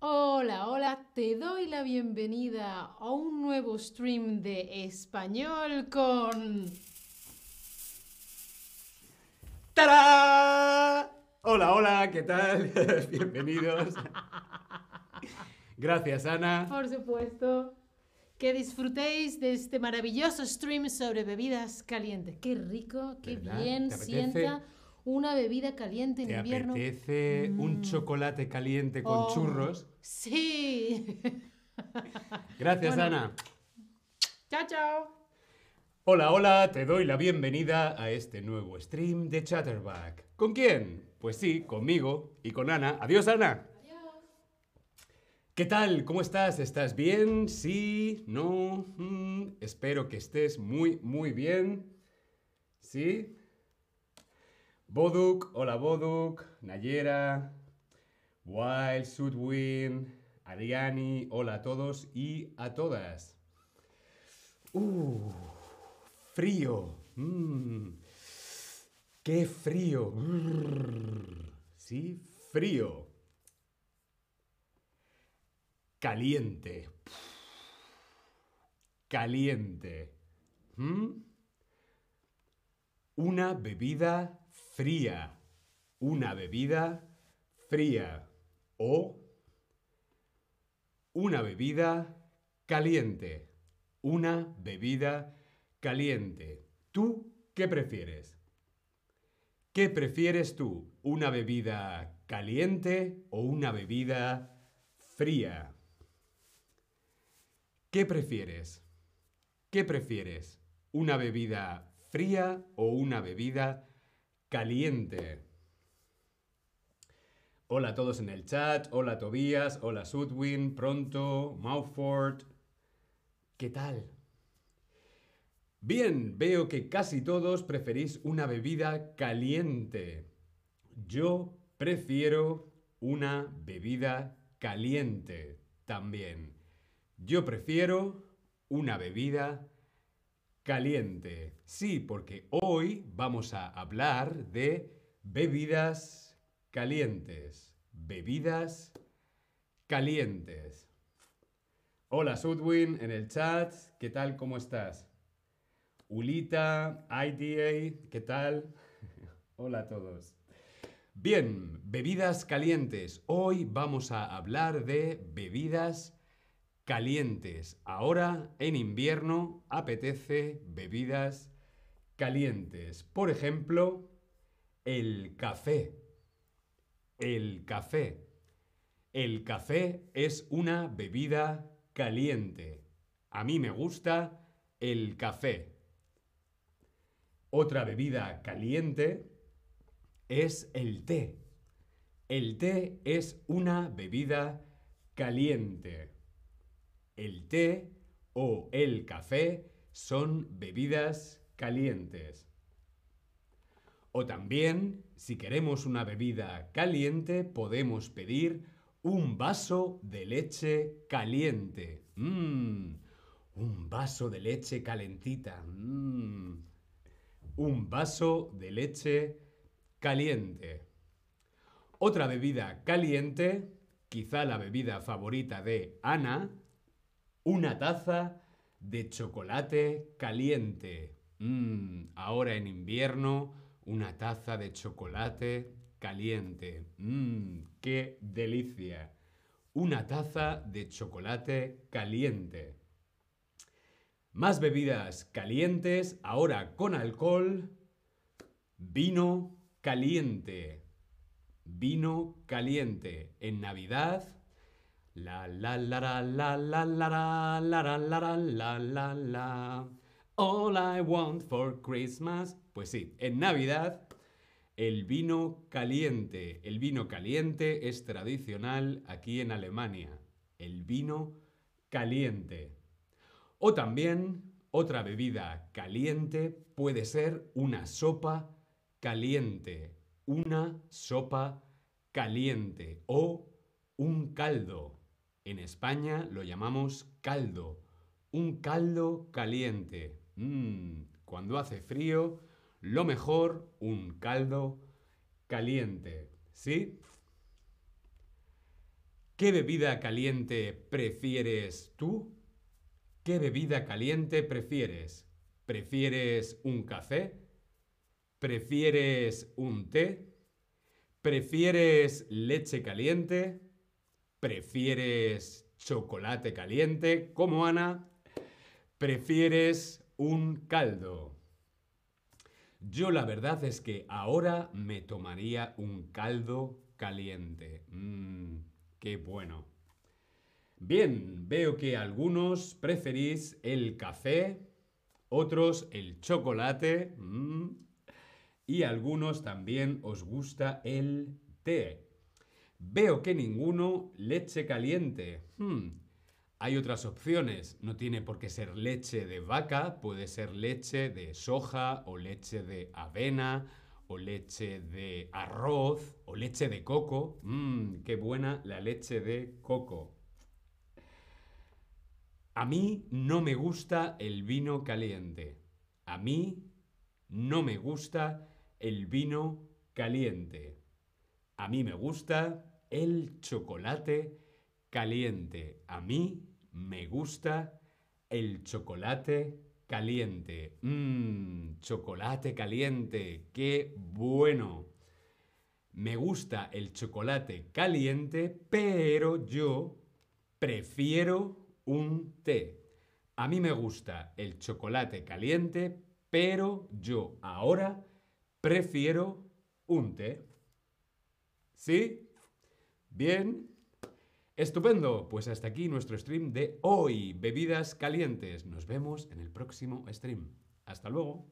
Hola, hola, te doy la bienvenida a un nuevo stream de español con... ¡Tarán! Hola, hola, ¿qué tal? Bienvenidos. Gracias, Ana. Por supuesto. Que disfrutéis de este maravilloso stream sobre bebidas calientes. Qué rico, qué ¿Verdad? bien sienta una bebida caliente en ¿Te invierno. apetece un chocolate caliente con Oh. churros? Sí. Gracias, Bueno. Ana. chao, chao. Hola, hola, te doy la bienvenida a este nuevo stream de Chatterback. ¿Con quién? Pues sí, conmigo y con Ana. Adiós, Ana. ¿Qué tal? ¿Cómo estás? ¿Estás bien? ¿Sí? ¿No? Mm, espero que estés muy, muy bien. ¿Sí? Boduk, hola Boduk, Nayera, Wild, Sudwin, Ariani, hola a todos y a todas. Uh, frío. Mm, qué frío. Sí, frío. Caliente. Caliente. ¿Mm? Una bebida fría. Una bebida fría. O una bebida caliente. Una bebida caliente. ¿Tú qué prefieres? ¿Qué prefieres tú? ¿Una bebida caliente o una bebida fría? ¿Qué prefieres? ¿Qué prefieres? ¿Una bebida fría o una bebida caliente? Hola a todos en el chat, hola Tobías, hola Sudwin, pronto, Mauford. ¿Qué tal? Bien, veo que casi todos preferís una bebida caliente. Yo prefiero una bebida caliente también. Yo prefiero una bebida caliente. Sí, porque hoy vamos a hablar de bebidas calientes. Bebidas calientes. Hola Sudwin en el chat. ¿Qué tal? ¿Cómo estás? Ulita, IDA, ¿qué tal? Hola a todos. Bien, bebidas calientes. Hoy vamos a hablar de bebidas calientes. Ahora, en invierno, apetece bebidas calientes. Por ejemplo, el café. El café. El café es una bebida caliente. A mí me gusta el café. Otra bebida caliente es el té. El té es una bebida caliente. El té o el café son bebidas calientes. O también, si queremos una bebida caliente, podemos pedir un vaso de leche caliente. Mmm, un vaso de leche calentita. Mm. Un vaso de leche caliente. Otra bebida caliente, quizá la bebida favorita de Ana, una taza de chocolate caliente. Mm, ahora en invierno, una taza de chocolate caliente. Mmm, qué delicia. Una taza de chocolate caliente. Más bebidas calientes, ahora con alcohol. Vino caliente. Vino caliente. En Navidad. La la la la la la la la la la la la la. All I want for Christmas. Pues sí, en Navidad el vino caliente. El vino caliente es tradicional aquí en Alemania. El vino caliente. O también otra bebida caliente puede ser una sopa caliente. Una sopa caliente o un caldo. En España lo llamamos caldo. Un caldo caliente. Mm, cuando hace frío, lo mejor, un caldo caliente. ¿Sí? ¿Qué bebida caliente prefieres tú? ¿Qué bebida caliente prefieres? ¿Prefieres un café? ¿Prefieres un té? ¿Prefieres leche caliente? ¿Prefieres chocolate caliente? como Ana? ¿Prefieres un caldo? Yo la verdad es que ahora me tomaría un caldo caliente. Mmm, qué bueno. Bien, veo que algunos preferís el café, otros el chocolate mmm, y algunos también os gusta el té. Veo que ninguno leche caliente. Hmm, hay otras opciones. No tiene por qué ser leche de vaca, puede ser leche de soja o leche de avena o leche de arroz o leche de coco. Mmm, qué buena la leche de coco. A mí no me gusta el vino caliente. A mí no me gusta el vino caliente. A mí me gusta el chocolate caliente. A mí me gusta el chocolate caliente. Mmm, chocolate caliente. Qué bueno. Me gusta el chocolate caliente, pero yo prefiero un té. A mí me gusta el chocolate caliente, pero yo ahora prefiero un té. ¿Sí? Bien. Estupendo. Pues hasta aquí nuestro stream de hoy. Bebidas calientes. Nos vemos en el próximo stream. Hasta luego.